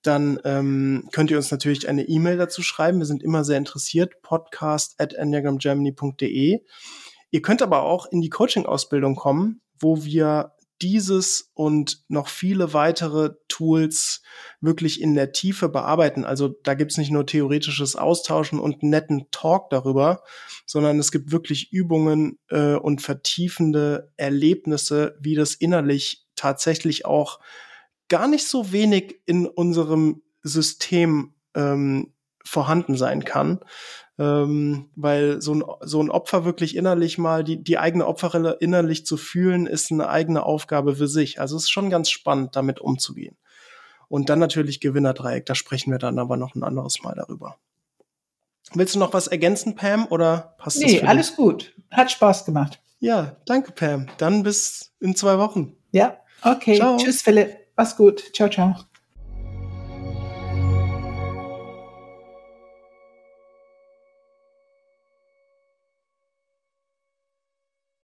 dann ähm, könnt ihr uns natürlich eine E-Mail dazu schreiben. Wir sind immer sehr interessiert. Podcast at enneagramgermany.de. Ihr könnt aber auch in die Coaching-Ausbildung kommen, wo wir dieses und noch viele weitere Tools wirklich in der Tiefe bearbeiten. Also da gibt's nicht nur theoretisches Austauschen und netten Talk darüber, sondern es gibt wirklich Übungen äh, und vertiefende Erlebnisse, wie das innerlich tatsächlich auch gar nicht so wenig in unserem System ähm, vorhanden sein kann ähm, weil so ein, so ein Opfer wirklich innerlich mal, die, die eigene Opferrolle innerlich zu fühlen, ist eine eigene Aufgabe für sich. Also es ist schon ganz spannend, damit umzugehen. Und dann natürlich Gewinnerdreieck, da sprechen wir dann aber noch ein anderes Mal darüber. Willst du noch was ergänzen, Pam, oder passt nee, das? Nee, alles gut. Hat Spaß gemacht. Ja, danke, Pam. Dann bis in zwei Wochen. Ja, okay. Ciao. Tschüss, Philipp. Mach's gut. Ciao, ciao.